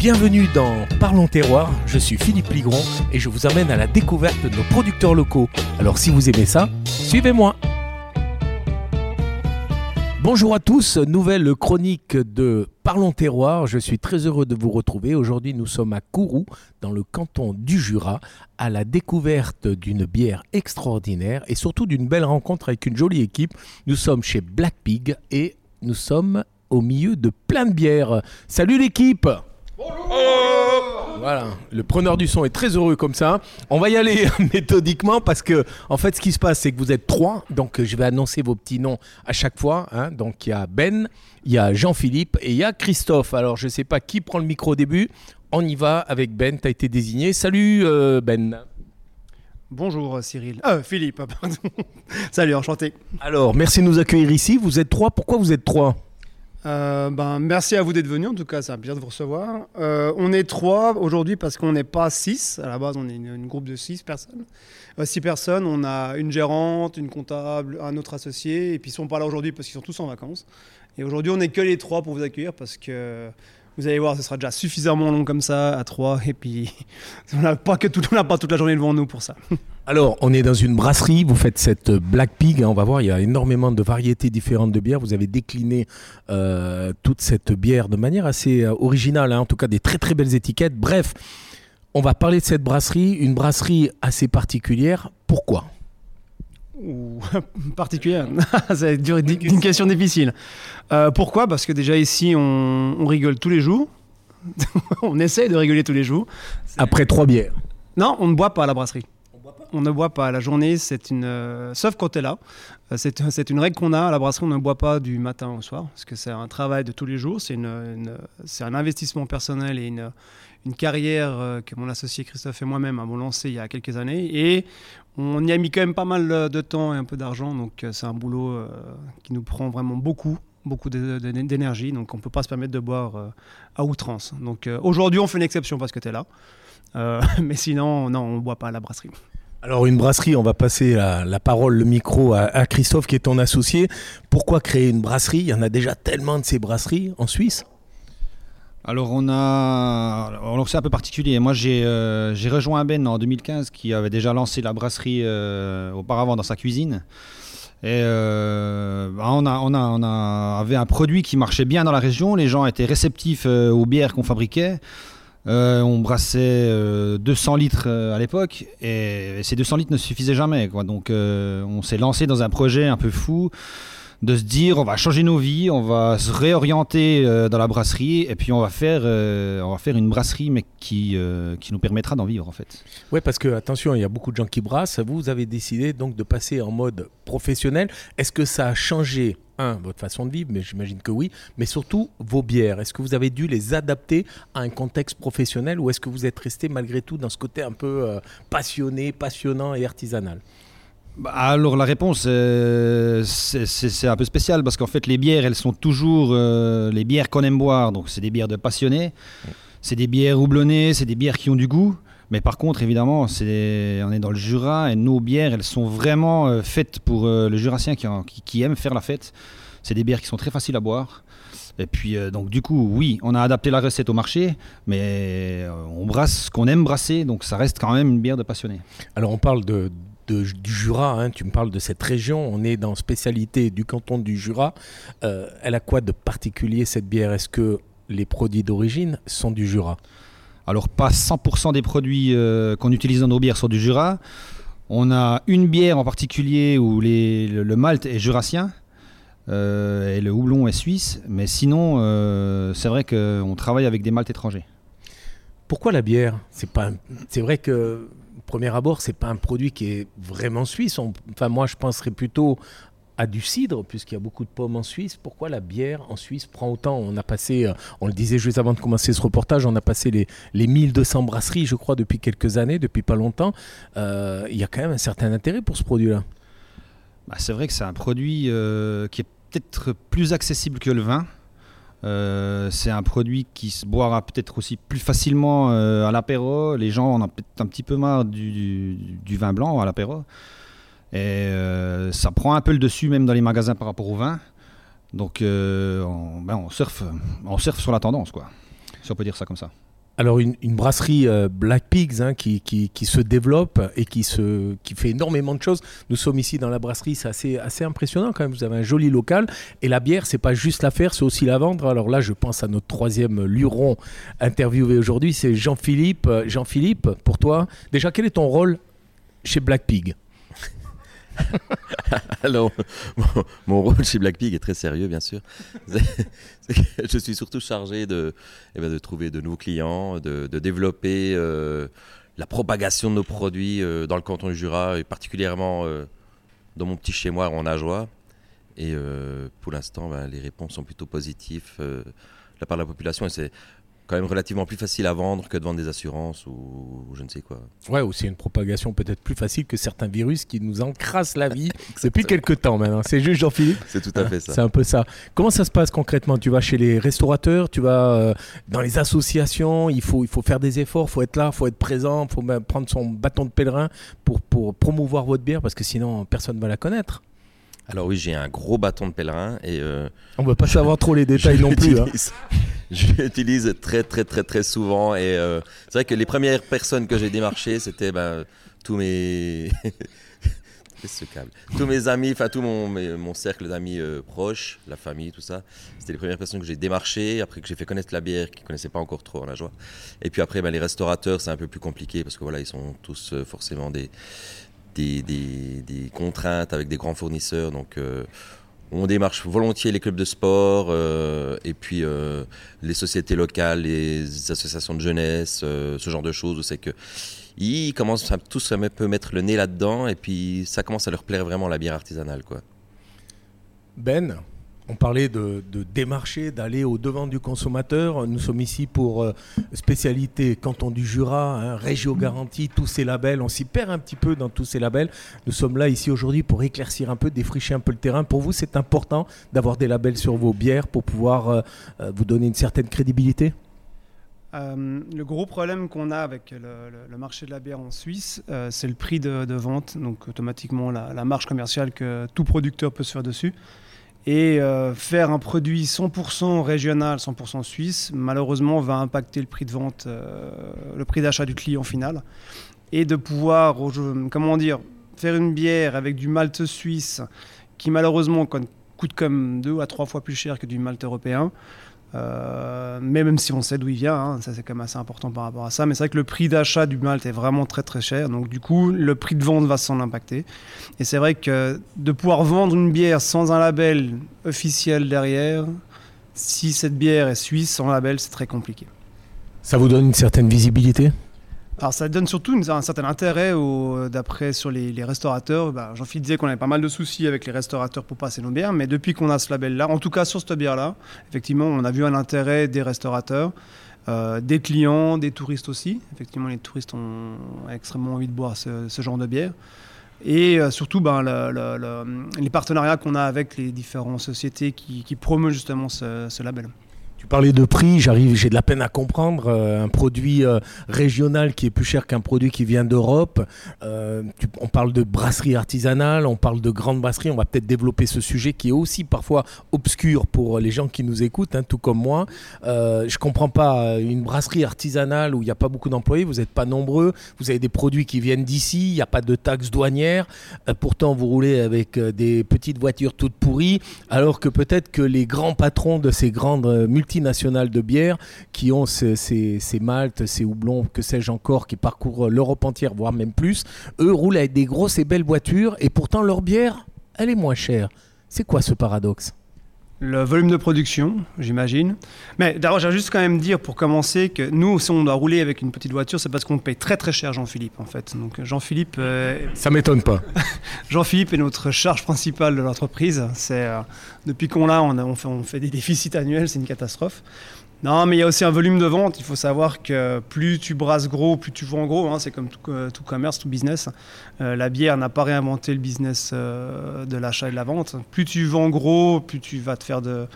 Bienvenue dans Parlons Terroir, je suis Philippe Ligron et je vous amène à la découverte de nos producteurs locaux. Alors si vous aimez ça, suivez-moi. Bonjour à tous, nouvelle chronique de Parlons Terroir. Je suis très heureux de vous retrouver. Aujourd'hui, nous sommes à Kourou, dans le canton du Jura, à la découverte d'une bière extraordinaire et surtout d'une belle rencontre avec une jolie équipe. Nous sommes chez Black Pig et nous sommes au milieu de plein de bières. Salut l'équipe voilà, le preneur du son est très heureux comme ça. On va y aller méthodiquement parce que, en fait, ce qui se passe, c'est que vous êtes trois. Donc, je vais annoncer vos petits noms à chaque fois. hein. Donc, il y a Ben, il y a Jean-Philippe et il y a Christophe. Alors, je ne sais pas qui prend le micro au début. On y va avec Ben. Tu as été désigné. Salut euh, Ben. Bonjour Cyril. Euh, Philippe, pardon. Salut, enchanté. Alors, merci de nous accueillir ici. Vous êtes trois. Pourquoi vous êtes trois? Euh, ben, merci à vous d'être venu, en tout cas, c'est un plaisir de vous recevoir. Euh, on est trois aujourd'hui parce qu'on n'est pas six. À la base, on est une, groupe de six personnes. Euh, six personnes, on a une gérante, une comptable, un autre associé, et puis ils sont pas là aujourd'hui parce qu'ils sont tous en vacances. Et aujourd'hui, on n'est que les trois pour vous accueillir parce que vous allez voir, ce sera déjà suffisamment long comme ça, à trois, et puis on n'a pas toute la journée devant nous pour ça. Alors, on est dans une brasserie, vous faites cette Black Pig, hein, on va voir, il y a énormément de variétés différentes de bières, vous avez décliné euh, toute cette bière de manière assez euh, originale, hein, en tout cas des très très belles étiquettes. Bref, on va parler de cette brasserie, une brasserie assez particulière. Pourquoi? Ou particulière C'est une question difficile. Euh, pourquoi? Parce que déjà ici, on, on rigole tous les jours. on essaie de rigoler tous les jours. Après trois bières. Non, on ne boit pas à la brasserie. On ne boit pas à la journée, c'est une. euh, sauf quand tu es là. Euh, C'est une règle qu'on a à la brasserie, on ne boit pas du matin au soir, parce que c'est un travail de tous les jours, c'est un investissement personnel et une, carrière euh, que mon associé Christophe et moi-même avons lancé il y a quelques années. Et on y a mis quand même pas mal de temps et un peu d'argent, donc c'est un boulot qui nous prend vraiment beaucoup beaucoup d'énergie, donc on ne peut pas se permettre de boire à outrance. Donc aujourd'hui, on fait une exception parce que tu es là. Mais sinon, non, on ne boit pas à la brasserie. Alors une brasserie, on va passer la, parole, le micro à, Christophe qui est ton associé. Pourquoi créer une brasserie? Il y en a déjà tellement de ces brasseries en Suisse. Alors on a, alors c'est un peu particulier. Moi j'ai euh, rejoint Ben en 2015 qui avait déjà lancé la brasserie euh, auparavant dans sa cuisine. Et euh, bah, on, avait un produit qui marchait bien dans la région. Les gens étaient réceptifs aux bières qu'on fabriquait. Euh, on brassait euh, 200 litres euh, à l'époque et, ces 200 litres ne suffisaient jamais. Donc euh, on s'est lancé dans un projet un peu fou de se dire on va changer nos vies, on va se réorienter euh, dans la brasserie et puis on va faire, euh, on va faire une brasserie mais qui, euh, qui nous permettra d'en vivre en fait. Oui, parce que attention, il y a beaucoup de gens qui brassent. Vous, avez décidé donc de passer en mode professionnel. Est-ce que ça a changé un votre façon de vivre, mais j'imagine que oui, mais surtout vos bières. Est-ce que vous avez dû les adapter à un contexte professionnel ou est-ce que vous êtes resté malgré tout dans ce côté un peu passionné, passionnant et artisanal? Bah, alors la réponse euh, c'est- un peu spécial parce qu'en fait les bières elles sont toujours euh, les bières qu'on aime boire donc c'est des bières de passionnés, c'est des bières houblonnées, c'est des bières qui ont du goût. Mais par contre, évidemment, on est dans le Jura et nos bières, elles sont vraiment euh, faites pour le Jurassien qui, aime faire la fête. C'est des bières qui sont très faciles à boire. Et puis, donc, du coup, oui, on a adapté la recette au marché, mais on brasse ce qu'on aime brasser, donc ça reste quand même une bière de passionné. Alors on parle de, de- du Jura, hein, tu me parles de cette région, on est dans spécialité du canton du Jura. Euh, elle a quoi de particulier cette bière? Est-ce que les produits d'origine sont du Jura? Alors, pas 100% des produits euh, qu'on utilise dans nos bières sont du Jura. On a une bière en particulier où les- le, le malt est jurassien euh, et le houblon est suisse, mais sinon, c'est vrai qu'on travaille avec des maltes étrangers. Pourquoi la bière? C'est pas, c'est vrai que premier abord, c'est pas un produit qui est vraiment suisse. Enfin, moi, je penserais plutôt à du cidre, puisqu'il y a beaucoup de pommes en Suisse. Pourquoi la bière en Suisse prend autant? On a passé, euh, on le disait juste avant de commencer ce reportage, on a passé les, les 1200 brasseries, je crois, depuis quelques années, depuis pas longtemps. Euh, Il y a quand même un certain intérêt pour ce produit-là. Bah, c'est vrai que c'est un produit euh, qui est peut-être plus accessible que le vin. Euh, c'est un produit qui se boira peut-être aussi plus facilement euh, à l'apéro. Les gens en ont peut-être un petit peu marre du, vin blanc à l'apéro. Et euh, ça prend un peu le dessus même dans les magasins par rapport au vin. Donc on, ben, on surfe sur la tendance, quoi. Si on peut dire ça comme ça. Alors une, brasserie euh, Black Pigs hein, qui, se développe et qui fait énormément de choses. Nous sommes ici dans la brasserie, c'est assez, assez impressionnant quand même. Vous avez un joli local et la bière, c'est pas juste la faire, c'est aussi la vendre. Alors là, je pense à notre troisième luron interviewé aujourd'hui, c'est Jean-Philippe. Euh, Jean-Philippe, pour toi, déjà quel est ton rôle chez Black Pig? Alors, mon, rôle chez Black Pig est très sérieux, bien sûr. je suis surtout chargé de, eh ben, de trouver de nouveaux clients, de, développer euh, la propagation de nos produits euh, dans le canton du Jura, et particulièrement euh, dans mon petit chez moi en Ajoie. Et pour l'instant, ben, les réponses sont plutôt positives de la part de la population. Quand même relativement plus facile à vendre que de vendre des assurances ou, je ne sais quoi. Ouais, aussi une propagation peut-être plus facile que certains virus qui nous encrassent la vie depuis quelques temps maintenant. C'est juste Jean-Philippe C'est tout à fait ça. C'est un peu ça. Comment ça se passe concrètement? Tu vas chez les restaurateurs, tu vas euh, dans les associations, il faut, il faut faire des efforts, il faut être là, il faut être présent, il faut prendre son bâton de pèlerin pour, pour promouvoir votre bière parce que sinon personne ne va la connaître. Alors oui, j'ai un gros bâton de pèlerin et... Euh, On ne va pas savoir trop les détails non plus. Hein. Je l'utilise très très très très souvent et euh, c'est vrai que les premières personnes que j'ai démarchées, c'était ben, tous mes... ce câble. Tous mes amis, enfin tout mon, mon cercle d'amis euh, proches, la famille, tout ça. C'était les premières personnes que j'ai démarchées, après que j'ai fait connaître la bière, qui ne connaissaient pas encore trop en la joie. Et puis après, ben, les restaurateurs, c'est un peu plus compliqué parce que voilà, ils sont tous forcément des, des, contraintes avec des grands fournisseurs. Donc, euh, on démarche volontiers les clubs de sport euh, et puis euh, les sociétés locales, les associations de jeunesse, ce genre de choses. C'est que ils commencent à, tous à peu mettre le nez là-dedans et puis ça commence à leur plaire vraiment la bière artisanale, quoi. Ben, on parlait de, démarcher, d'aller au devant du consommateur. Nous sommes ici pour euh, spécialité canton du Jura, hein, Régio Garantie, tous ces labels. On s'y perd un petit peu dans tous ces labels. Nous sommes là ici aujourd'hui pour éclaircir un peu, défricher un peu le terrain. Pour vous, c'est important d'avoir des labels sur vos bières pour pouvoir euh, euh, vous donner une certaine crédibilité? Le gros problème qu'on a avec le, marché de la bière en Suisse, c'est le prix de, vente, donc automatiquement la, la, marge commerciale que tout producteur peut se faire dessus. Et euh, faire un produit 100% régional, 100% suisse, malheureusement, va impacter le prix de vente, euh, le prix d'achat du client final. Et de pouvoir, comment dire, faire une bière avec du malt suisse qui malheureusement coûte comme deux à trois fois plus cher que du malt européen, euh, mais même si on sait d'où il vient, hein, ça c'est quand même assez important par rapport à ça. Mais c'est vrai que le prix d'achat du malt est vraiment très très cher. Donc du coup, le prix de vente va s'en impacter. Et c'est vrai que de pouvoir vendre une bière sans un label officiel derrière, si cette bière est suisse sans label, c'est très compliqué. Ça vous donne une certaine visibilité? Alors ça donne surtout un certain intérêt d'après sur les, restaurateurs. Bah, Jean-Philippe disait qu'on avait pas mal de soucis avec les restaurateurs pour passer nos bières, mais depuis qu'on a ce label-là, en tout cas sur cette bière-là, effectivement, on a vu un intérêt des restaurateurs, euh, des clients, des touristes aussi. Effectivement, les touristes ont extrêmement envie de boire ce, genre de bière. Et euh, surtout, ben, les partenariats qu'on a avec les différentes sociétés qui, qui promeuvent justement ce label. Tu parlais de prix, j'arrive, j'ai de la peine à comprendre. Euh, un produit euh, régional qui est plus cher qu'un produit qui vient d'Europe. Euh, on parle de brasserie artisanale, on parle de grande brasserie. On va peut-être développer ce sujet qui est aussi parfois obscur pour les gens qui nous écoutent, hein, tout comme moi. je comprends pas une brasserie artisanale où il n'y a pas beaucoup d'employés, vous n'êtes pas nombreux, vous avez des produits qui viennent d'ici, il n'y a pas de taxes douanières. pourtant, vous roulez avec des petites voitures toutes pourries, alors que peut-être que les grands patrons de ces grandes multinationales multinationales de bière qui ont ces, ces, maltes, ces houblons, que sais-je encore, qui parcourent l'Europe entière, voire même plus. Eux roulent avec des grosses et belles voitures et pourtant leur bière, elle est moins chère. C'est quoi ce paradoxe? Le volume de production, j'imagine. Mais d'abord, j'ai juste quand même dire pour commencer que nous, si on doit rouler avec une petite voiture, c'est parce qu'on paye très très cher Jean-Philippe en fait. Donc Jean-Philippe. Euh, Ça m'étonne pas. Jean-Philippe est notre charge principale de l'entreprise. C'est euh, depuis qu'on l'a, on, on, fait, on fait des déficits annuels, c'est une catastrophe. Non, mais il y a aussi un volume de vente. Il faut savoir que plus tu brasses gros, plus tu vends gros. Hein. C'est comme tout, tout, commerce, tout business. Euh, la bière n'a pas réinventé le business euh, de l'achat et de la vente. Plus tu vends gros, plus tu vas te faire de,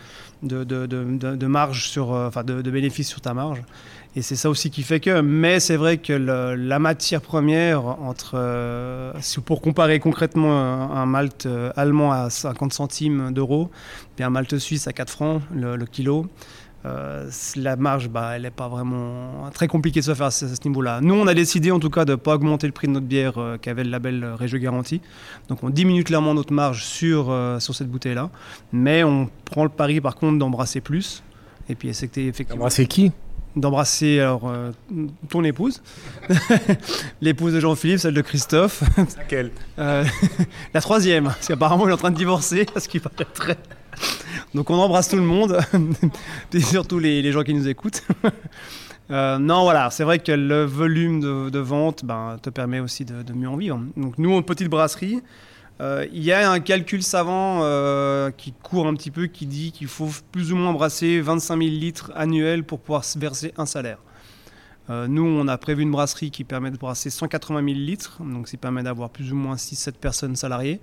marge sur, euh, de, bénéfices sur ta marge. Et c'est ça aussi qui fait que. Mais c'est vrai que la matière première, entre, pour comparer concrètement un, malt allemand à 50 centimes d'euros et un malt suisse à 4 francs le kilo, euh, la marge, bah, elle n'est pas vraiment très compliquée de se faire à ce, niveau-là. Nous, on a décidé en tout cas de ne pas augmenter le prix de notre bière euh, qui avait le label euh, Région Garantie. Donc on diminue clairement notre marge sur, sur cette bouteille-là. Mais on prend le pari par contre d'embrasser plus. Et puis c'était effectivement. Embrasser qui? D'embrasser alors ton épouse, l'épouse de Jean-Philippe, celle de Christophe. Laquelle? La troisième, parce qu'apparemment il est en train de divorcer, ce qui paraît très. Donc on embrasse tout le monde, et surtout les, gens qui nous écoutent. Euh, non, voilà, c'est vrai que le volume de, vente ben, te permet aussi de, mieux en vivre. Donc nous, en petite brasserie, euh, il y a un calcul savant euh, qui court un petit peu, qui dit qu'il faut plus ou moins brasser 25 000 litres annuels pour pouvoir se verser un salaire. nous, on a prévu une brasserie qui permet de brasser 180 000 litres, donc ça permet d'avoir plus ou moins 6-7 personnes salariées.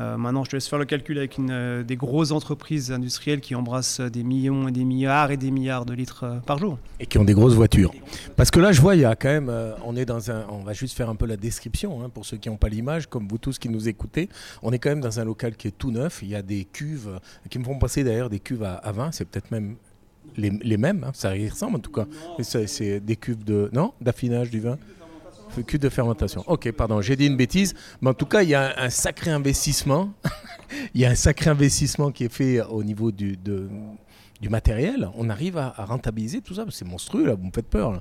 Euh, maintenant, je te laisse faire le calcul avec une, euh, des grosses entreprises industrielles qui embrassent des millions et des milliards et des milliards de litres euh, par jour. Et qui ont des grosses voitures. Parce que là, je vois, il y a quand même, on est dans un, on va juste faire un peu la description hein, pour ceux qui n'ont pas l'image, comme vous tous qui nous écoutez. On est quand même dans un local qui est tout neuf. Il y a des cuves qui me font passer d'ailleurs des cuves à, vin. C'est peut-être même les, mêmes, hein. ça y ressemble en tout cas. C'est des cuves de, non, d'affinage du vin? Cuve de fermentation. Ok, pardon, j'ai dit une bêtise. Mais en tout cas, il y a un, sacré investissement. il y a un sacré investissement qui est fait au niveau du, matériel. On arrive à, rentabiliser tout ça. C'est monstrueux, là, vous me faites peur.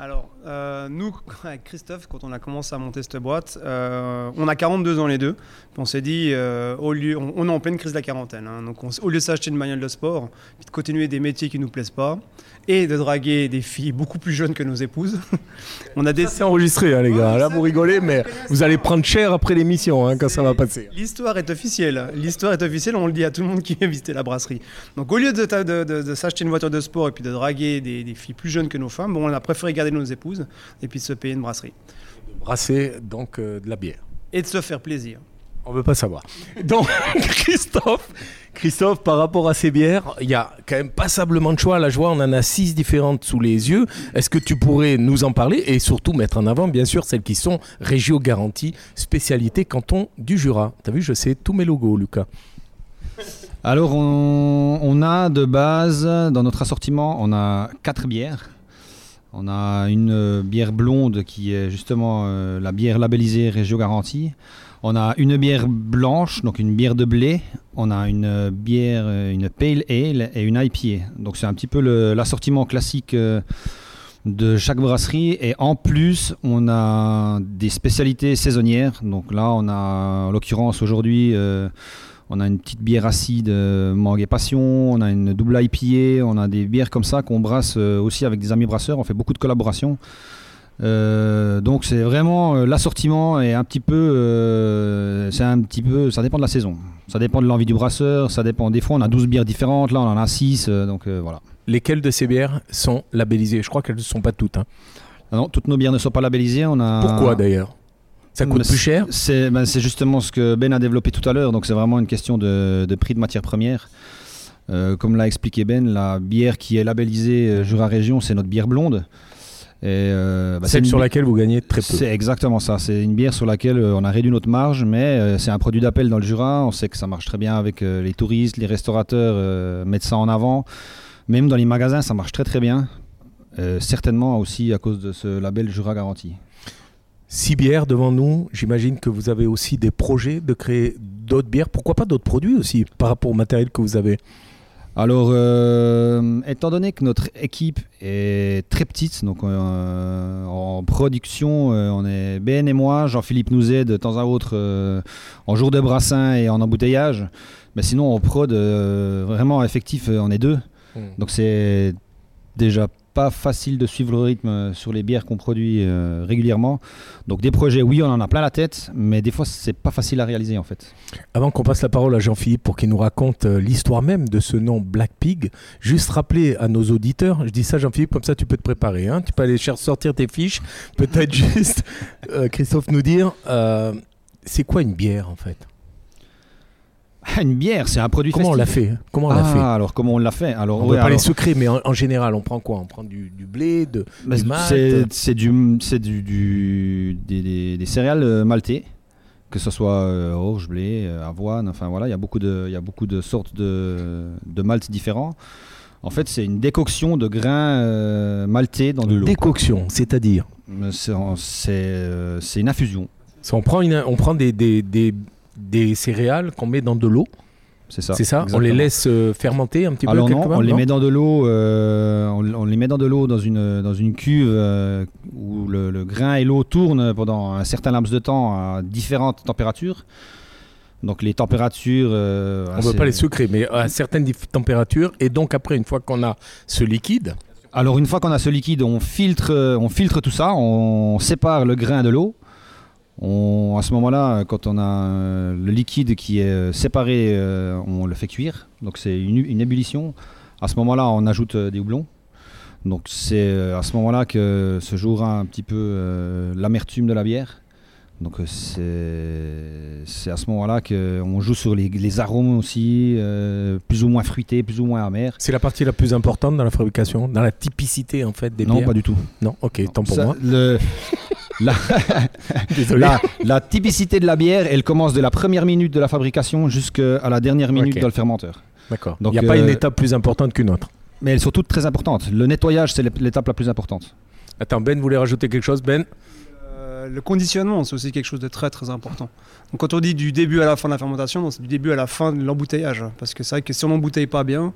Alors, euh, nous, avec Christophe, quand on a commencé à monter cette boîte, euh, on a 42 ans les deux. On s'est dit, euh, au lieu, on, est en pleine crise de la quarantaine. Hein. donc, au lieu de s'acheter une manuelle de sport, de continuer des métiers qui ne nous plaisent pas, et de draguer des filles beaucoup plus jeunes que nos épouses. on a des... C'est enregistré, hein, les gars. Là, vous rigolez, mais vous allez prendre cher après l'émission hein, quand ça va passer. L'histoire est officielle. L'histoire est officielle. On le dit à tout le monde qui vient visiter la brasserie. Donc, au lieu de, de, s'acheter une voiture de sport et puis de draguer des, filles plus jeunes que nos femmes, bon, on a préféré garder nos épouses et puis de se payer une brasserie. brasser donc euh, de la bière. Et de se faire plaisir. On veut pas savoir. Donc, Christophe, Christophe, par rapport à ces bières, il y a quand même passablement de choix. La joie, on en a six différentes sous les yeux. Est-ce que tu pourrais nous en parler et surtout mettre en avant, bien sûr, celles qui sont Régio Garantie, spécialité canton du Jura T'as vu, je sais tous mes logos, Lucas. Alors, on, a de base, dans notre assortiment, on a quatre bières. On a une bière blonde qui est justement euh, la bière labellisée Régio Garantie. On a une bière blanche, donc une bière de blé. On a une bière, euh, une pale ale et une IPA. Donc c'est un petit peu l'assortiment classique euh, de chaque brasserie. Et en plus, on a des spécialités saisonnières. Donc là, on a, en l'occurrence aujourd'hui, euh, on a une petite bière acide mangue et passion. On a une double IPA. On a des bières comme ça qu'on brasse aussi avec des amis brasseurs. On fait beaucoup de collaborations. Euh, donc c'est vraiment euh, l'assortiment est un petit peu, euh, c'est un petit peu, ça dépend de la saison. Ça dépend de l'envie du brasseur, ça dépend. Des fois on a 12 bières différentes, là on en a 6, donc voilà. Lesquelles de ces bières sont labellisées? Je crois qu'elles ne sont pas toutes. Hein. Non, toutes nos bières ne sont pas labellisées. On a... Pourquoi d'ailleurs? Ça coûte plus cher? ben, C'est justement ce que Ben a développé tout à l'heure, donc c'est vraiment une question de, prix de matière première. comme l'a expliqué Ben, la bière qui est labellisée Jura Région, c'est notre bière blonde. Euh, bah, Celle sur laquelle vous gagnez très peu. C'est exactement ça. C'est une bière sur laquelle euh, on a réduit notre marge, mais euh, c'est un produit d'appel dans le Jura. On sait que ça marche très bien avec les touristes, les restaurateurs mettent ça en avant. Même dans les magasins, ça marche très très bien. certainement aussi à cause de ce label Jura Garantie. Six bières devant nous. J'imagine que vous avez aussi des projets de créer d'autres bières. Pourquoi pas d'autres produits aussi par rapport au matériel que vous avez alors, euh, étant donné que notre équipe est très petite, donc euh, en production, euh, on est Ben et moi, Jean-Philippe nous aide de temps à autre en jour de brassin et en embouteillage. Mais sinon, en prod, vraiment effectif, on est deux. Hmm. Donc c'est déjà pas facile de suivre le rythme sur les bières qu'on produit euh, régulièrement. Donc des projets, oui, on en a plein la tête, mais des fois c'est pas facile à réaliser en fait. Avant qu'on passe la parole à Jean-Philippe pour qu'il nous raconte euh, l'histoire même de ce nom Black Pig, juste rappeler à nos auditeurs, je dis ça Jean-Philippe, comme ça tu peux te préparer, hein. tu peux aller sortir tes fiches, peut-être juste euh, Christophe nous dire, c'est quoi une bière en fait? Une bière, c'est un produit Comment on l'a fait Comment on l'a fait? ah, Alors comment on l'a fait? Alors on ne pas les secrets, mais en, général, on prend quoi? On prend du, blé, de, bah, du C'est du, c'est du, des, céréales euh, maltais, que ce soit euh, orge, blé, euh, avoine. Enfin voilà, il y a beaucoup de, il y a beaucoup de sortes de, de maltes différents. En fait, c'est une décoction de grains euh, maltais dans de l'eau. Décoction, c'est-à-dire? C'est une infusion, On prend, une, on prend des, des, des, des céréales qu'on met dans de l'eau, c'est ça. c'est ça On les laisse euh, fermenter un petit peu Alors quelque non, on les met dans de l'eau, euh, on, on les met dans de l'eau dans une, dans une cuve euh, où le, le grain et l'eau tournent pendant un certain laps de temps à différentes températures. Donc les températures... On ne veut pas les secrets, mais à certaines températures. Et donc après, une fois qu'on a ce liquide, Alors une fois qu'on a ce liquide, on filtre, on filtre tout ça, on sépare le grain de l'eau. On, à ce moment-là, quand on a euh, le liquide qui est euh, séparé, euh, on le fait cuire. Donc c'est une, une ébullition. À ce moment-là, on ajoute des houblons. Donc c'est à ce moment-là que se jouera un petit peu euh, l'amertume de la bière. Donc c'est à ce moment-là qu'on joue sur les, les arômes aussi, euh, plus ou moins fruités, plus ou moins amers. c'est la partie la plus importante dans la fabrication, dans la typicité en fait des non, bières. pas du tout. Non, ok, tant pour Ça, moi. le- la, Désolé. la, la typicité de la bière, elle commence de la première minute de la fabrication jusqu'à la dernière minute dans le fermenteur. D'accord. Il n'y a pas euh, une étape plus importante qu'une autre. Mais elles sont toutes très importantes. Le nettoyage, c'est l'étape la plus importante. Attends, Ben voulait rajouter quelque chose, Ben? Euh, le conditionnement, c'est aussi quelque chose de très très important. Donc, quand on dit du début à la fin de la fermentation, c'est du début à la fin de l'embouteillage. Parce que c'est vrai que si on n'embouteille pas bien,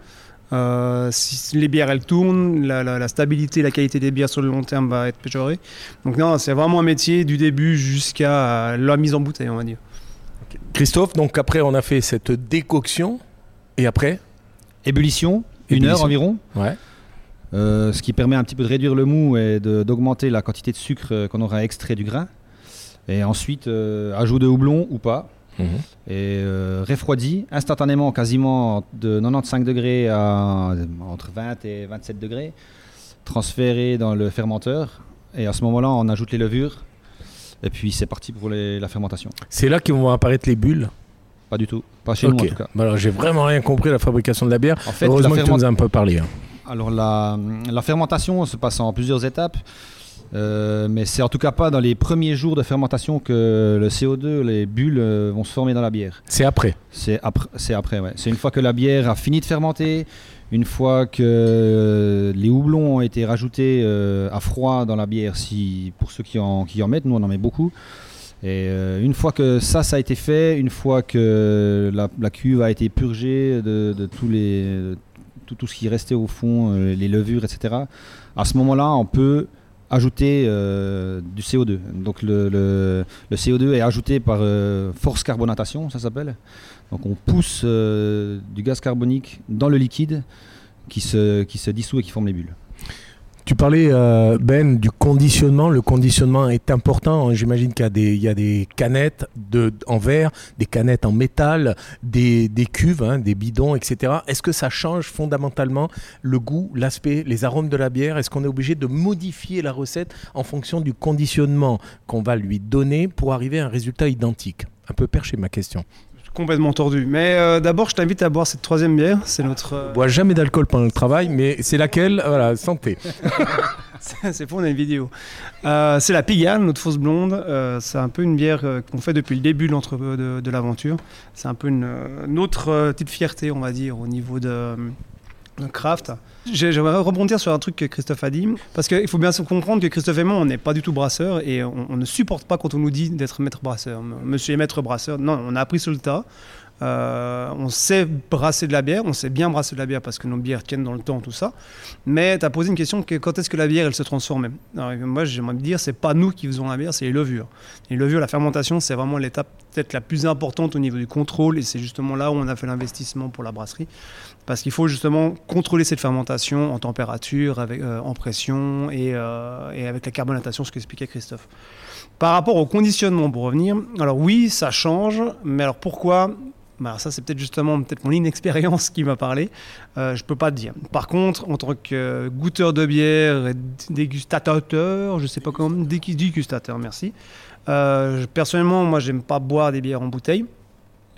euh, si les bières elles tournent, la, la- la stabilité, la qualité des bières sur le long terme va être péjorée. Donc non, c'est vraiment un métier du début jusqu'à la mise en bouteille, on va dire. Christophe, donc après on a fait cette décoction, et après? Ébullition, une heure environ. Ouais. Euh, ce qui permet un petit peu de réduire le mou et d'augmenter la quantité de sucre euh, qu'on aura extrait du grain. Et ensuite, euh, ajout de houblon ou pas. Mhm. et euh, refroidi instantanément, quasiment de 95 degrés à entre 20 et 27 degrés, transféré dans le fermenteur. Et à ce moment-là, on ajoute les levures. Et puis c'est parti pour les- la fermentation. C'est là qu'ils vont apparaître les bulles? Pas du tout. Pas chez nous Ok. en tout cas. Alors j'ai vraiment rien compris à la fabrication de la bière. En fait, Heureusement que tu nous as un peu parlé. hein. Alors la, la fermentation se passe en plusieurs étapes. Euh, mais c'est en tout cas pas dans les premiers jours de fermentation que le CO2, les bulles euh, vont se former dans la bière. C'est après. C'est après, c'est après, ouais. C'est une fois que la bière a fini de fermenter, une fois que euh, les houblons ont été rajoutés à froid dans la bière, si, pour ceux qui en, qui en mettent, nous on en met beaucoup. Et une fois que ça, ça a été fait, une fois que la, la cuve a été purgée de, de tous les, de tout, tout ce qui restait au fond, les levures, etc., à ce moment-là, on peut ajouter euh, du CO2. Donc le, le- le CO2 est ajouté par euh, force carbonatation, ça s'appelle. Donc on pousse euh, du gaz carbonique dans le liquide qui se, qui se dissout et qui forme les bulles. Tu parlais, euh, Ben, du conditionnement. Le conditionnement est important. J'imagine qu'il y a des, canettes en verre, des canettes en métal, des, des cuves, hein, des bidons, etc. Est-ce que ça change fondamentalement le goût, l'aspect, les arômes de la bière? Est-ce qu'on est obligé de modifier la recette en fonction du conditionnement qu'on va lui donner pour arriver à un résultat identique? Un peu perché ma question. Complètement tordu. Mais euh, d'abord, je t'invite à boire cette troisième bière. C'est notre. euh, Je bois jamais d'alcool pendant le travail, mais c'est laquelle Voilà, santé. C'est pour on une vidéo. Euh, c'est la Pigalle, notre fausse blonde. Euh, c'est un peu une bière euh, qu'on fait depuis le début de, l'entre- de, de l'aventure. C'est un peu une, euh, notre euh, petite fierté, on va dire, au niveau euh, de craft. J'ai- J'aimerais rebondir sur un truc que Christophe a dit, parce qu'il faut bien se comprendre que Christophe et moi, on n'est pas du tout brasseurs et on, on ne supporte pas quand on nous dit d'être maître brasseur. Monsieur est maître brasseur. Non, on a appris sur le tas. Euh, on sait brasser de la bière, on sait bien brasser de la bière parce que nos bières tiennent dans le temps, tout ça. Mais tu as posé une question que quand est-ce que la bière elle se transforme Moi, j'aimerais dire, c'est pas nous qui faisons la bière, c'est les levures. Les levures, la fermentation, c'est vraiment l'étape peut-être la plus importante au niveau du contrôle et c'est justement là où on a fait l'investissement pour la brasserie. Parce qu'il faut justement contrôler cette fermentation en température, euh, en pression et, euh, et avec la carbonatation, ce qu'expliquait Christophe. Par rapport au conditionnement, pour revenir, alors oui, ça change, mais alors pourquoi bah, ça, c'est peut-être justement peut-être mon inexpérience qui m'a parlé. Euh, je peux pas te dire. Par contre, en tant que goûteur de bière et dégustateur, je sais pas comment, dég- dégustateur, merci. Euh, personnellement, moi, j'aime pas boire des bières en bouteille.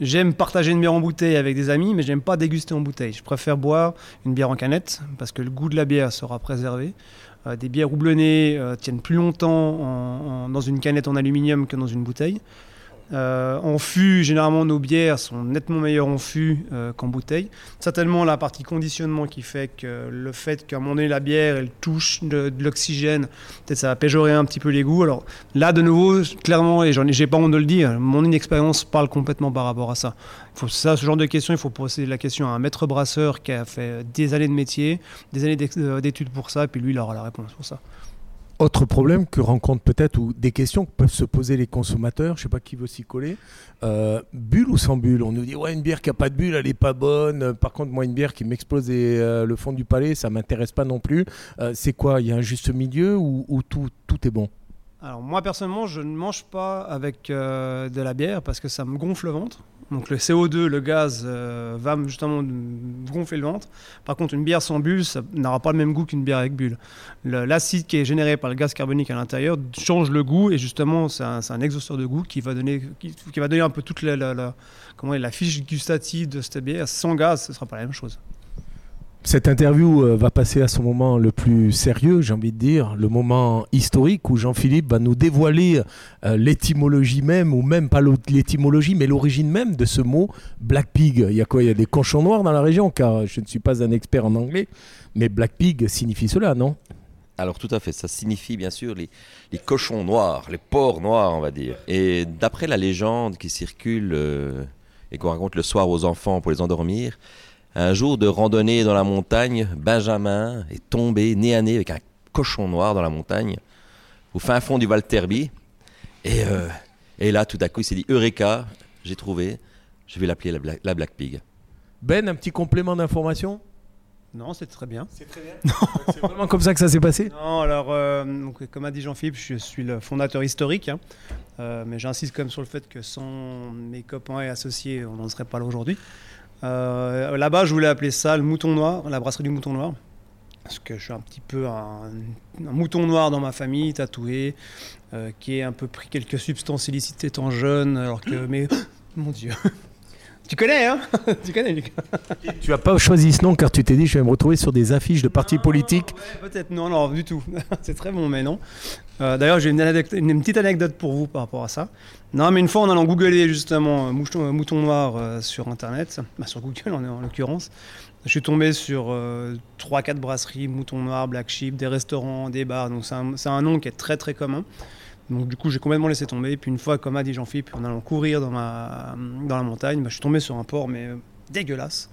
J'aime partager une bière en bouteille avec des amis, mais j'aime pas déguster en bouteille. Je préfère boire une bière en canette parce que le goût de la bière sera préservé. Euh, des bières houblonnées euh, tiennent plus longtemps dans une canette en aluminium que dans une bouteille. Euh, en fût, généralement, nos bières sont nettement meilleures en fût euh, qu'en bouteille. Certainement, la partie conditionnement qui fait que le fait qu'à un moment donné, la bière, elle touche de, l'oxygène, peut-être ça va péjorer un petit peu les goûts. Alors là, de nouveau, clairement, et j'ai pas honte de le dire, mon inexpérience parle complètement par rapport à ça. Il faut, ça, ce genre de questions, il faut poser la question à un maître brasseur qui a fait des années de métier, des années euh, d'études pour ça, et puis lui, il aura la réponse pour ça. Autre problème que rencontrent peut-être, ou des questions que peuvent se poser les consommateurs, je ne sais pas qui veut s'y coller, euh, bulle ou sans bulle On nous dit, ouais, une bière qui n'a pas de bulle, elle n'est pas bonne. Par contre, moi, une bière qui m'explose euh, le fond du palais, ça ne m'intéresse pas non plus. Euh, c'est quoi? Il y a un juste milieu ou, tout, tout est bon? Alors moi personnellement, je ne mange pas avec de la bière parce que ça me gonfle le ventre. Donc le CO2, le gaz, euh, va justement gonfler le ventre. Par contre, une bière sans bulle, ça n'aura pas le même goût qu'une bière avec bulle. L'acide qui est généré par le gaz carbonique à l'intérieur change le goût et justement, c'est un, un, exhausteur de goût qui va donner, un peu toute la, la fiche gustative de cette bière. Sans gaz, ce ne sera pas la même chose. Cette interview euh, va passer à son moment le plus sérieux, j'ai envie de dire, le moment historique où Jean-Philippe va nous dévoiler euh, l'étymologie même, ou même pas l'étymologie, mais l'origine même de ce mot Black Pig. Il y a quoi? Il y a des cochons noirs dans la région, car je ne suis pas un expert en anglais, mais Black Pig signifie cela, non? Alors tout à fait, ça signifie bien sûr les, cochons noirs, les porcs noirs on va dire. Et d'après la légende qui circule euh, et qu'on raconte le soir aux enfants pour les endormir, un jour de randonnée dans la montagne, Benjamin est tombé nez à nez avec un cochon noir dans la montagne, au fin fond du Val Terbi. Et, euh, et là, tout à coup, il s'est dit Eureka, j'ai trouvé, je vais l'appeler la, Black Pig. Ben, un petit complément d'information? Non, c'est très bien. C'est très bien. c'est vraiment comme ça que ça s'est passé? Non, alors, euh, comme a dit Jean-Philippe, je suis le fondateur historique. Hein. Euh, mais j'insiste quand même sur le fait que sans mes copains et associés, on n'en serait pas là aujourd'hui. Euh, là-bas, je voulais appeler ça le mouton noir, la brasserie du mouton noir. Parce que je suis un petit peu un, mouton noir dans ma famille, tatoué, euh, qui a un peu pris quelques substances illicites étant jeune, alors que. Mais. Mon Dieu tu connais, hein? Tu connais, Lucas? Tu n'as pas choisi ce nom car tu t'es dit je vais me retrouver sur des affiches de partis politiques. Peut-être, non, non, du tout. c'est très bon, mais non. Euh, d'ailleurs, j'ai une, une, petite anecdote pour vous par rapport à ça. Non, mais une fois en allant googler justement euh, mouton, euh, mouton noir sur Internet, bah, sur Google en, en l'occurrence, je suis tombé sur 3-4 brasseries, mouton noir, black sheep, des restaurants, des bars. Donc c'est un, un nom qui est très très commun. Donc du coup, j'ai complètement laissé tomber. Et puis une fois, comme a dit Jean-Philippe, en allant courir dans, ma, dans la montagne, bah, je suis tombé sur un port, mais dégueulasse.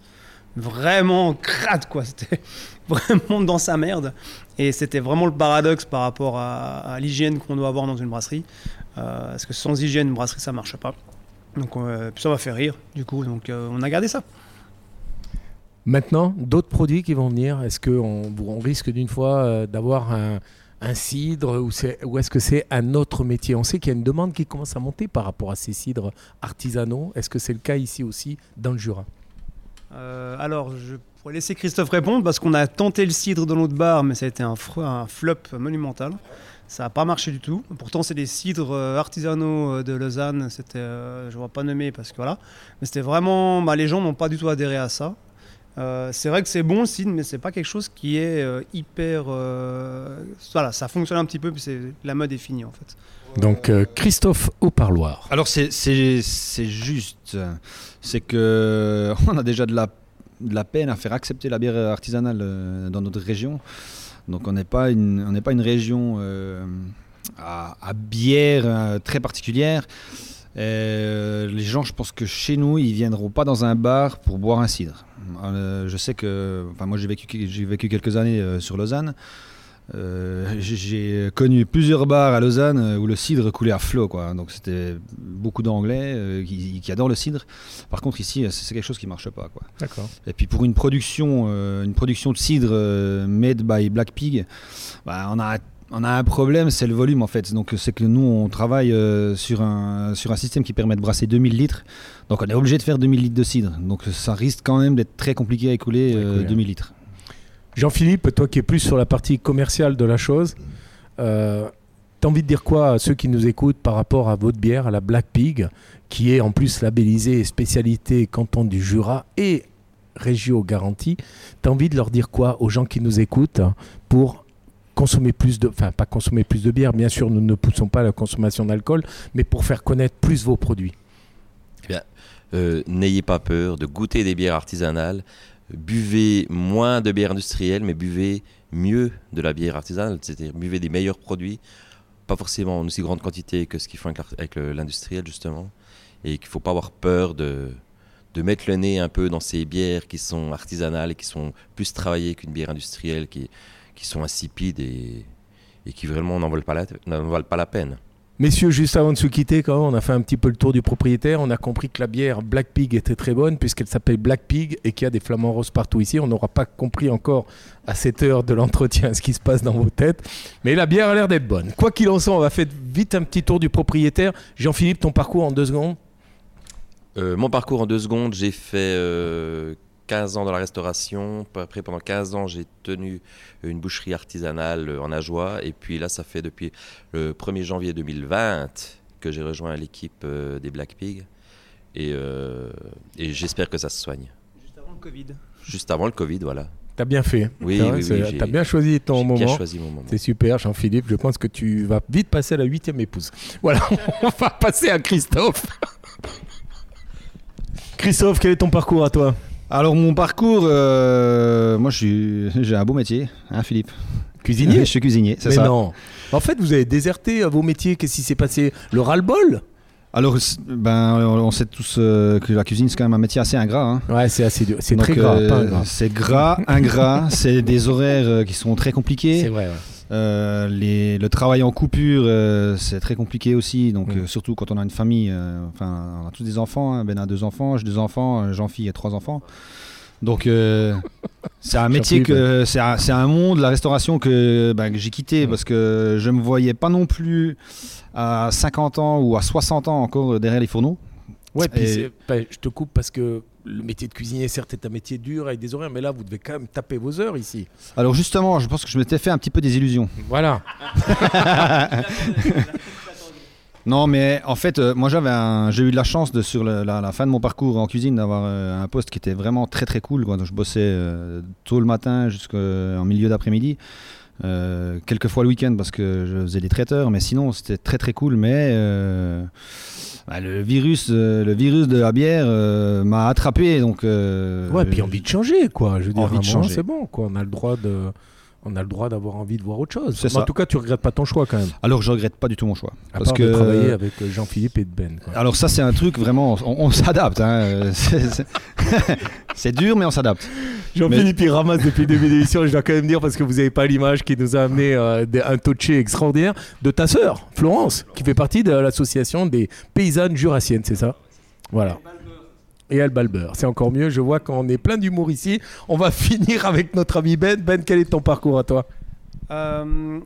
Vraiment crade, quoi. C'était vraiment dans sa merde. Et c'était vraiment le paradoxe par rapport à, l'hygiène qu'on doit avoir dans une brasserie. Euh, parce que sans hygiène, une brasserie, ça marche pas? Donc euh, ça m'a fait rire, du coup. Donc euh, on a gardé ça. Maintenant, d'autres produits qui vont venir. Est-ce qu'on on risque d'une fois d'avoir un un cidre ou, ou est-ce que c'est un autre métier? On sait qu'il y a une demande qui commence à monter par rapport à ces cidres artisanaux. Est-ce que c'est le cas ici aussi dans le Jura? Euh, Alors, je pourrais laisser Christophe répondre parce qu'on a tenté le cidre dans notre bar, mais ça a été un, un flop monumental. Ça n'a pas marché du tout. Pourtant, c'est des cidres euh, artisanaux euh, de Lausanne. C'était, je ne vois pas nommer parce que voilà. Mais c'était vraiment. Bah, les gens n'ont pas du tout adhéré à ça. Euh, c'est vrai que c'est bon le cidre, mais c'est pas quelque chose qui est euh, hyper. Euh, voilà, ça fonctionne un petit peu, puis la mode est finie en fait. Donc Christophe au parloir. Alors c'est juste, c'est que on a déjà de la, de la peine à faire accepter la bière artisanale dans notre région. Donc on n'est pas une, on pas une région à, à, bière très particulière. les gens, je pense que chez nous, ils viendront pas dans un bar pour boire un cidre. Euh, je sais que, enfin moi j'ai vécu, j'ai vécu quelques années euh, sur Lausanne. Euh, j'ai connu plusieurs bars à Lausanne où le cidre coulait à flot, quoi. Donc c'était beaucoup d'Anglais qui, adorent le cidre. Par contre ici, c'est quelque chose qui marche pas, quoi. D'accord. Et puis pour une production, une production de cidre made by Black Pig, bah, on a on a un problème, c'est le volume en fait. Donc c'est que nous, on travaille euh, sur, un, sur un système qui permet de brasser 2000 litres. Donc on est obligé de faire 2000 litres de cidre. Donc ça risque quand même d'être très compliqué à écouler 2000 euh, litres. Jean-Philippe, toi qui es plus sur la partie commerciale de la chose, euh, t'as envie de dire quoi à ceux qui nous écoutent par rapport à votre bière, à la Black Pig, qui est en plus labellisée spécialité canton du Jura et Régio Garantie. T'as envie de leur dire quoi aux gens qui nous écoutent pour consommer plus de, enfin pas consommer plus de bière, bien sûr, nous ne poussons pas la consommation d'alcool, mais pour faire connaître plus vos produits. Euh, N'ayez pas peur de goûter des bières artisanales, buvez moins de bière industrielle, mais buvez mieux de la bière artisanale, c'est-à-dire buvez des meilleurs produits, pas forcément en aussi grande quantité que ce qu'ils font avec l'industriel justement, et qu'il ne faut pas avoir peur de, de mettre le nez un peu dans ces bières qui sont artisanales qui sont plus travaillées qu'une bière industrielle, qui, qui sont insipides et, et qui vraiment n'en valent pas la peine. Messieurs, juste avant de se quitter, quand on a fait un petit peu le tour du propriétaire, on a compris que la bière Black Pig était très bonne puisqu'elle s'appelle Black Pig et qu'il y a des flamants roses partout ici. On n'aura pas compris encore à cette heure de l'entretien ce qui se passe dans vos têtes, mais la bière a l'air d'être bonne. Quoi qu'il en soit, on va faire vite un petit tour du propriétaire. Jean-Philippe, ton parcours en deux secondes? Euh, Mon parcours en deux secondes, j'ai fait euh, 15 ans dans la restauration. Après, pendant 15 ans, j'ai tenu une boucherie artisanale en Ajoie. Et puis là, ça fait depuis le 1er janvier 2020 que j'ai rejoint l'équipe euh, des Black Pigs. Euh, et, j'espère que ça se soigne. Juste avant le Covid. Juste avant le Covid, voilà. T'as bien fait. Oui, oui, oui T'as bien choisi ton moment. choisi mon moment. C'est super, Jean-Philippe. Je pense que tu vas vite passer à la huitième épouse. Voilà, on va passer à Christophe. Christophe, quel est ton parcours à toi? Alors mon parcours, euh, moi j'ai un beau métier, hein Philippe? Cuisinier? Je suis cuisinier, c'est ça. non. En fait, vous avez déserté vos métiers. Qu'est-ce qui s'est passé? Le ras-le-bol? Alors, ben, on sait tous euh, que la cuisine, c'est quand même un métier assez ingrat. Hein. Ouais, c'est assez dur. C'est très gras, euh, C'est gras, ingrat. c'est des horaires qui sont très compliqués. C'est vrai, ouais. Euh, les, le travail en coupure, euh, c'est très compliqué aussi. Donc, euh, surtout quand on a une famille, enfin, on a tous des enfants. Hein. Ben a deux enfants, j'ai deux enfants, Jean-Philippe a trois enfants. Donc, c'est un métier que c'est un, un, monde, la restauration que, ben, que j'ai quitté parce que je me voyais pas non plus à 50 ans ou à 60 ans encore derrière les fourneaux. Ouais, puis ben, je te coupe parce que le métier de cuisinier, certes, est un métier dur avec des horaires, mais là, vous devez quand même taper vos heures ici. Alors justement, je pense que je m'étais fait un petit peu des illusions. Voilà. non, mais en fait, euh, moi, j'avais j'ai eu de la chance de sur la, fin de mon parcours en cuisine d'avoir euh, un poste qui était vraiment très très cool. Je bossais euh, tôt le matin jusqu'en milieu d'après-midi. quelques fois le week-end parce que je faisais des traiteurs, mais sinon c'était très très cool. Mais bah, le virus, euh, le virus de la bière euh, m'a attrapé, donc. Euh, ouais, puis envie de changer, quoi. Je veux dire, c'est bon, quoi. On a le droit de on a le droit d'avoir envie de voir autre chose. En tout cas, tu regrettes pas ton choix quand même. Alors, je regrette pas du tout mon choix. À parce que de travailler avec Jean-Philippe et Ben. Alors ça, c'est un truc vraiment, on, s'adapte. Hein. c'est dur, mais on s'adapte. Jean-Philippe, il ramasse depuis le début de l'émission. Je dois quand même dire parce que vous n'avez pas l'image qui nous a amené euh, un touché extraordinaire de ta sœur, Florence, qui fait partie de l'association des paysannes jurassiennes, c'est ça? Voilà et Albalber. C'est encore mieux, je vois qu'on est plein d'humour ici. On va finir avec notre ami Ben. Ben, quel est ton parcours à toi? Euh,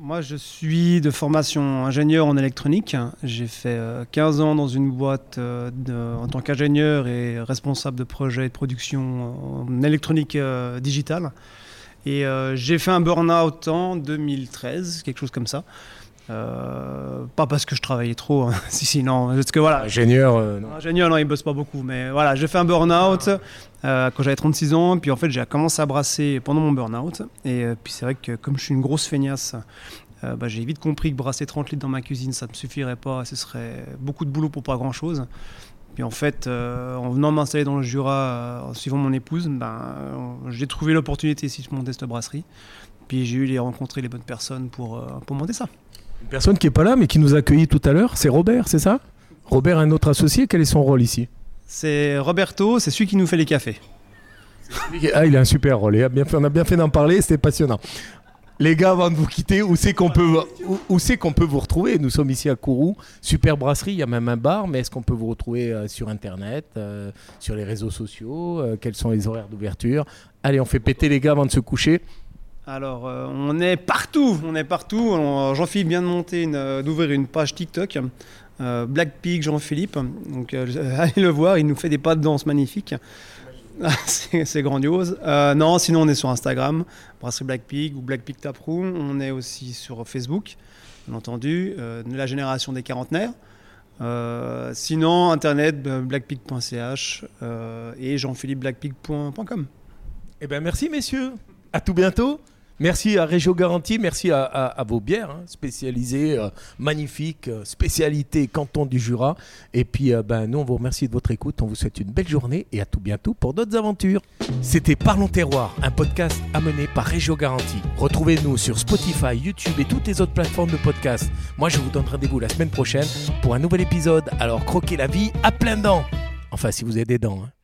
Moi, je suis de formation ingénieur en électronique. J'ai fait 15 euh, ans dans une boîte euh, en tant qu'ingénieur et responsable de projet de production en électronique digitale. Et j'ai fait un burn-out en 2013, quelque chose comme ça. Euh, pas parce que je travaillais trop, hein. si, si, non. Parce que voilà. Ingénieur euh, non. Ingénieur, non, il bosse pas beaucoup. Mais voilà, j'ai fait un burn-out euh, quand j'avais 36 ans. Puis en fait, j'ai commencé à brasser pendant mon burn-out. Et puis c'est vrai que comme je suis une grosse feignasse, bah, j'ai vite compris que brasser 30 litres dans ma cuisine, ça ne me suffirait pas. Ce serait beaucoup de boulot pour pas grand-chose. Puis en fait, en venant m'installer dans le Jura, en suivant mon épouse, ben, j'ai trouvé l'opportunité ici de monter cette brasserie. Puis j'ai eu les rencontrer les bonnes personnes pour, pour monter ça. Une personne qui n'est pas là, mais qui nous a accueillis tout à l'heure, c'est Robert, c'est ça? Robert, un autre associé, quel est son rôle ici? C'est Roberto, c'est celui qui nous fait les cafés. Ah, il a un super rôle. bien fait, on a bien fait d'en parler, c'était passionnant. Les gars, avant de vous quitter, où c'est qu'on peut, où, c'est qu'on peut vous retrouver? Nous sommes ici à Kourou, super brasserie, il y a même un bar, mais est-ce qu'on peut vous retrouver euh, sur Internet, euh, sur les réseaux sociaux euh, Quels sont les horaires d'ouverture? Allez, on fait péter les gars avant de se coucher. Alors, euh, on est partout, on est partout. Jean-Philippe vient de monter, euh, d'ouvrir une page TikTok, euh, Jean-Philippe. Donc, allez le voir, il nous fait des pas de danse magnifiques. c'est grandiose. non, sinon on est sur Instagram, Brasserie Black Pig ou Black Taproom. On est aussi sur Facebook, bien entendu, la génération des quarantenaires. sinon, internet, blackpig.ch et jean-philippe blackpig.com. Eh bien, merci messieurs. À tout bientôt. Merci à Régio Garantie, merci à, vos bières hein, spécialisées, euh, magnifiques, euh, spécialité canton du Jura. Et puis, euh, ben, nous, on vous remercie de votre écoute. On vous souhaite une belle journée et à tout bientôt pour d'autres aventures. C'était Parlons Terroir, un podcast amené par Régio Garantie. Retrouvez-nous sur Spotify, YouTube et toutes les autres plateformes de podcast. Moi, je vous donne rendez-vous la semaine prochaine pour un nouvel épisode. Alors, croquez la vie à plein dents. Enfin, si vous avez des dents. hein.